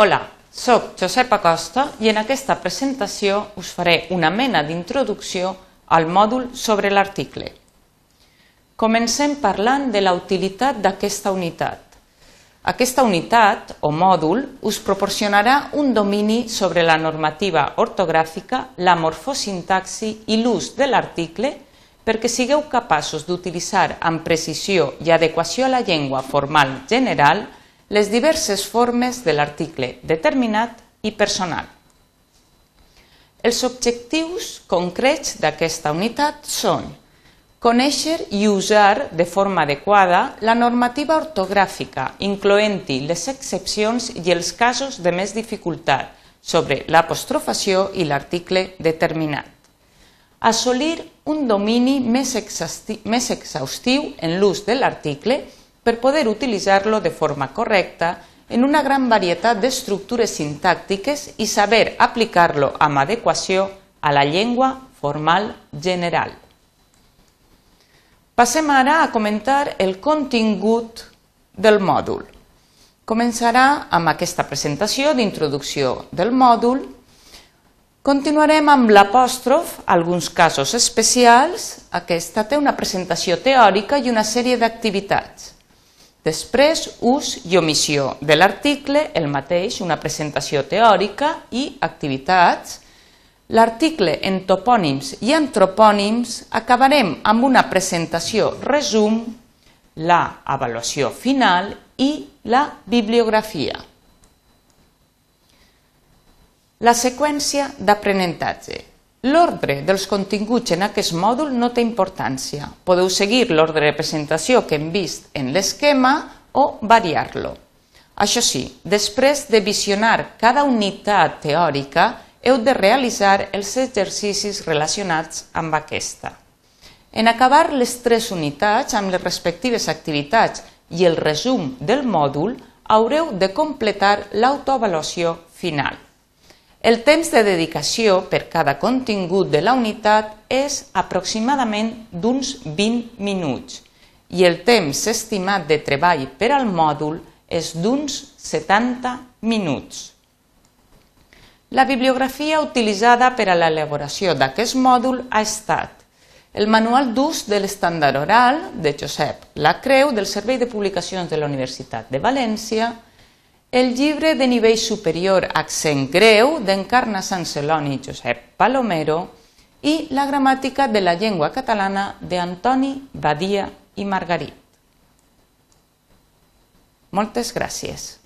Hola, sóc Josep Acosta i en aquesta presentació us faré una mena d'introducció al mòdul sobre l'article. Comencem parlant de la utilitat d'aquesta unitat. Aquesta unitat o mòdul us proporcionarà un domini sobre la normativa ortogràfica, la morfosintaxi i l'ús de l'article perquè sigueu capaços d'utilitzar amb precisió i adequació a la llengua formal general les diverses formes de l'article determinat i personal. Els objectius concrets d'aquesta unitat són conèixer i usar de forma adequada la normativa ortogràfica, incloent-hi les excepcions i els casos de més dificultat sobre l'apostrofació i l'article determinat. Assolir un domini més, exhaustiu en l'ús de l'article per poder utilitzar-lo de forma correcta en una gran varietat d'estructures sintàctiques i saber aplicar-lo amb adequació a la llengua formal general. Passem ara a comentar el contingut del mòdul. Començarà amb aquesta presentació d'introducció del mòdul. Continuarem amb l'apòstrof, alguns casos especials. Aquesta té una presentació teòrica i una sèrie d'activitats. Després, ús i omissió de l'article, el mateix, una presentació teòrica i activitats. L'article en topònims i antropònims acabarem amb una presentació resum, la avaluació final i la bibliografia. La seqüència d'aprenentatge. L'ordre dels continguts en aquest mòdul no té importància. Podeu seguir l'ordre de presentació que hem vist en l'esquema o variar-lo. Això sí, després de visionar cada unitat teòrica, heu de realitzar els exercicis relacionats amb aquesta. En acabar les tres unitats amb les respectives activitats i el resum del mòdul, haureu de completar l'autoavaluació final. El temps de dedicació per cada contingut de la unitat és aproximadament d'uns 20 minuts i el temps estimat de treball per al mòdul és d'uns 70 minuts. La bibliografia utilitzada per a l'elaboració d'aquest mòdul ha estat el Manual d'ús de l'estàndard oral de Josep Lacreu del Servei de Publicacions de la Universitat de València, el llibre de nivell superior Accent greu d'Encarna Sant Celoni i Josep Palomero i la gramàtica de la llengua catalana d'Antoni Badia i Margarit. Moltes gràcies.